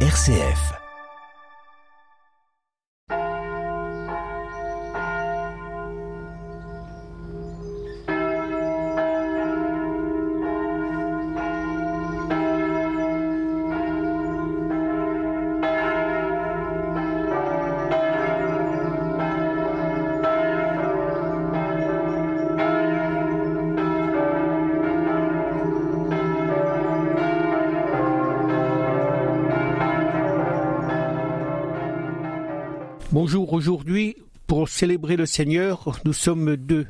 RCF. Bonjour, aujourd'hui, pour célébrer le Seigneur, nous sommes deux.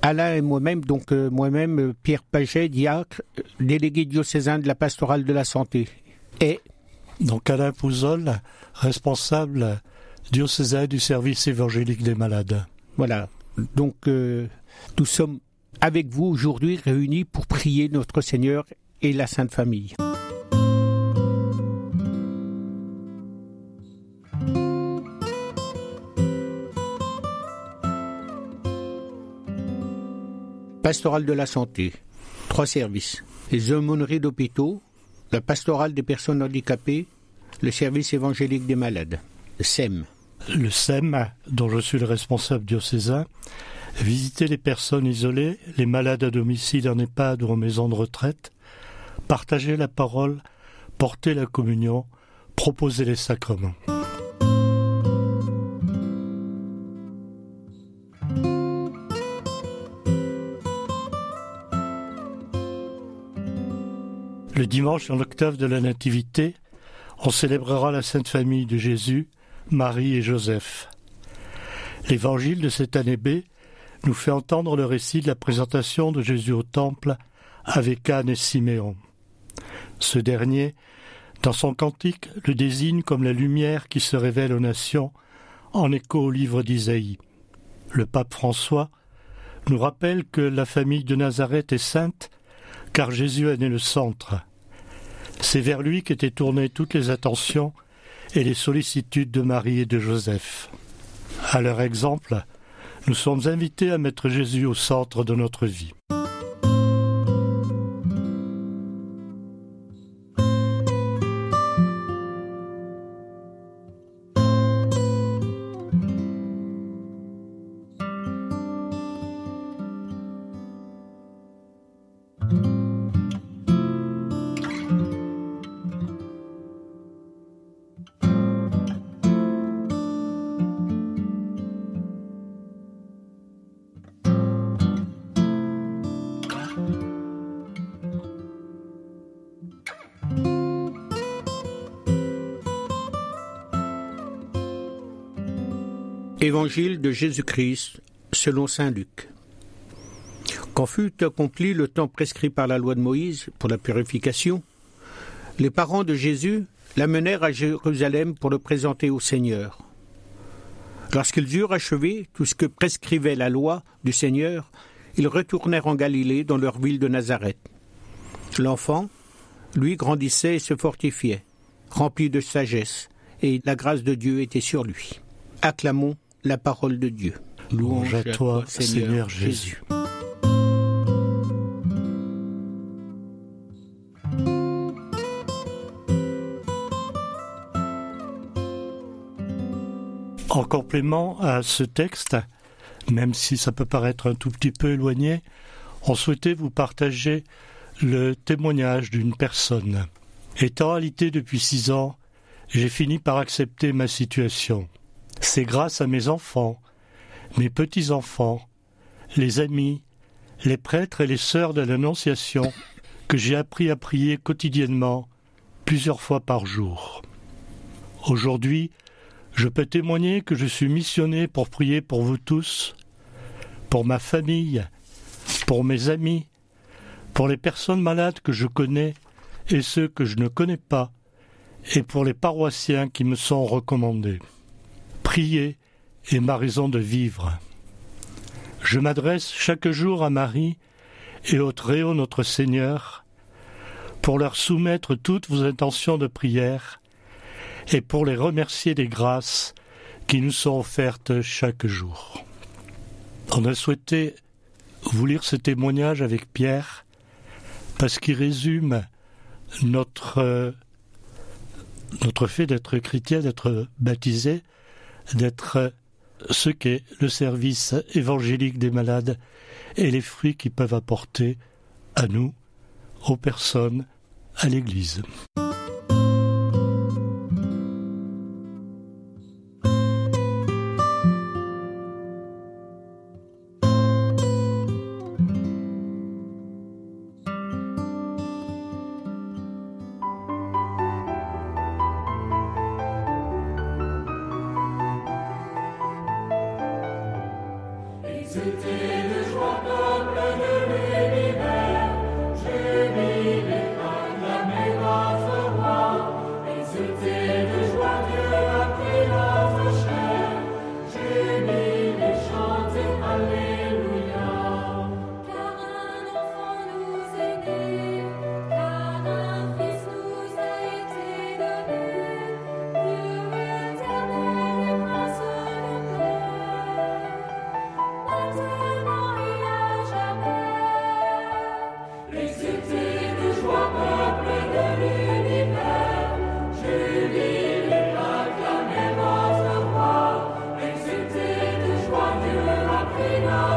Alain et moi-même, donc euh, moi-même, euh, Pierre Paget, diacre, délégué diocésain de la pastorale de la santé. Et Donc Alain Pouzol, responsable diocésain du service évangélique des malades. voilà, donc euh, nous sommes avec vous aujourd'hui réunis pour prier notre Seigneur et la Sainte Famille. Pastorale de la santé, trois services. Les aumôneries d'hôpitaux, la pastorale des personnes handicapées, le service évangélique des malades, le SEM. Le SEM, dont je suis le responsable diocésain, visiter les personnes isolées, les malades à domicile en EHPAD ou en maison de retraite, partager la parole, porter la communion, proposer les sacrements. Le dimanche en octave de la Nativité, on célébrera la Sainte Famille de Jésus, Marie et Joseph. L'évangile de cette année B nous fait entendre le récit de la présentation de Jésus au Temple avec Anne et Siméon. Ce dernier, dans son cantique, le désigne comme la lumière qui se révèle aux nations, en écho au livre d'Isaïe. Le pape François nous rappelle que la famille de Nazareth est sainte, car Jésus est le centre. C'est vers lui qu'étaient tournées toutes les attentions et les sollicitudes de Marie et de Joseph. À leur exemple, nous sommes invités à mettre Jésus au centre de notre vie. Évangile de Jésus-Christ selon Saint Luc. Quand fut accompli le temps prescrit par la loi de Moïse pour la purification, les parents de Jésus l'amenèrent à Jérusalem pour le présenter au Seigneur. Lorsqu'ils eurent achevé tout ce que prescrivait la loi du Seigneur, ils retournèrent en Galilée dans leur ville de Nazareth. L'enfant, lui, grandissait et se fortifiait, rempli de sagesse, et la grâce de Dieu était sur lui. Acclamons la parole de Dieu. Louange à toi, Seigneur Jésus. En complément à ce texte, même si ça peut paraître un tout petit peu éloigné, on souhaitait vous partager le témoignage d'une personne. Étant alité depuis six ans, j'ai fini par accepter ma situation. C'est grâce à mes enfants, mes petits-enfants, les amis, les prêtres et les sœurs de l'Annonciation que j'ai appris à prier quotidiennement, plusieurs fois par jour. Aujourd'hui, je peux témoigner que je suis missionné pour prier pour vous tous, pour ma famille, pour mes amis, pour les personnes malades que je connais et ceux que je ne connais pas, et pour les paroissiens qui me sont recommandés. Prier ma raison de vivre. Je m'adresse chaque jour à Marie et au Très-Haut notre Seigneur pour leur soumettre toutes vos intentions de prière et pour les remercier des grâces qui nous sont offertes chaque jour. On a souhaité vous lire ce témoignage avec Pierre parce qu'il résume notre euh, notre fait d'être chrétien, d'être baptisé, d'être ce qu'est le service évangélique des malades et les fruits qu'ils peuvent apporter à nous, aux personnes, à l'Église. we know.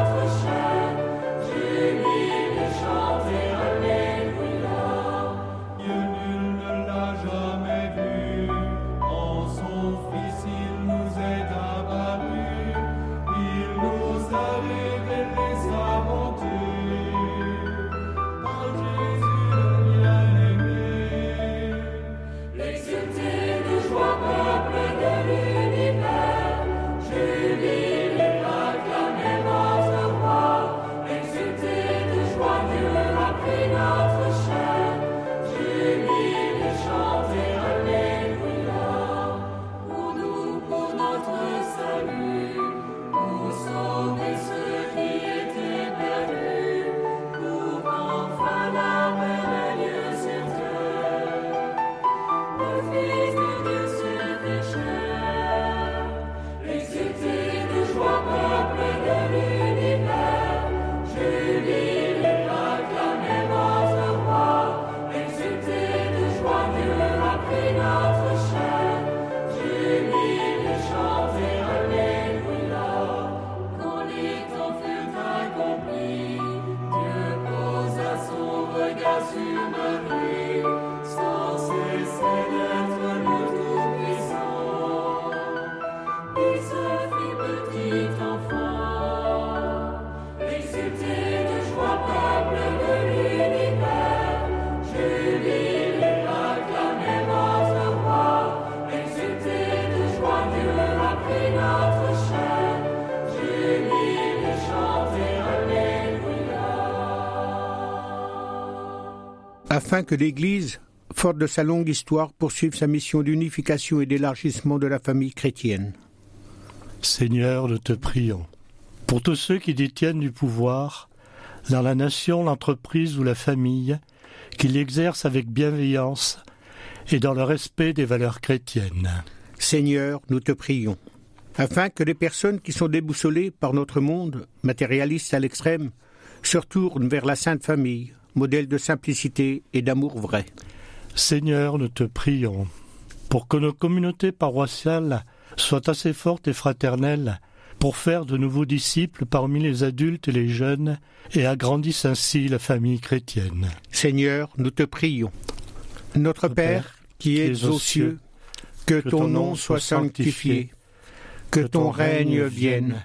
Afin que l'Église, forte de sa longue histoire, poursuive sa mission d'unification et d'élargissement de la famille chrétienne. Seigneur, nous te prions. Pour tous ceux qui détiennent du pouvoir, dans la nation, l'entreprise ou la famille, qu'ils l'exercent avec bienveillance et dans le respect des valeurs chrétiennes. Seigneur, nous te prions. Afin que les personnes qui sont déboussolées par notre monde, matérialiste à l'extrême, se retournent vers la Sainte Famille, modèle de simplicité et d'amour vrai. Seigneur, nous te prions pour que nos communautés paroissiales soient assez fortes et fraternelles pour faire de nouveaux disciples parmi les adultes et les jeunes et agrandissent ainsi la famille chrétienne. Seigneur, nous te prions. Notre Père, qui es aux cieux, que ton nom soit sanctifié, que ton règne vienne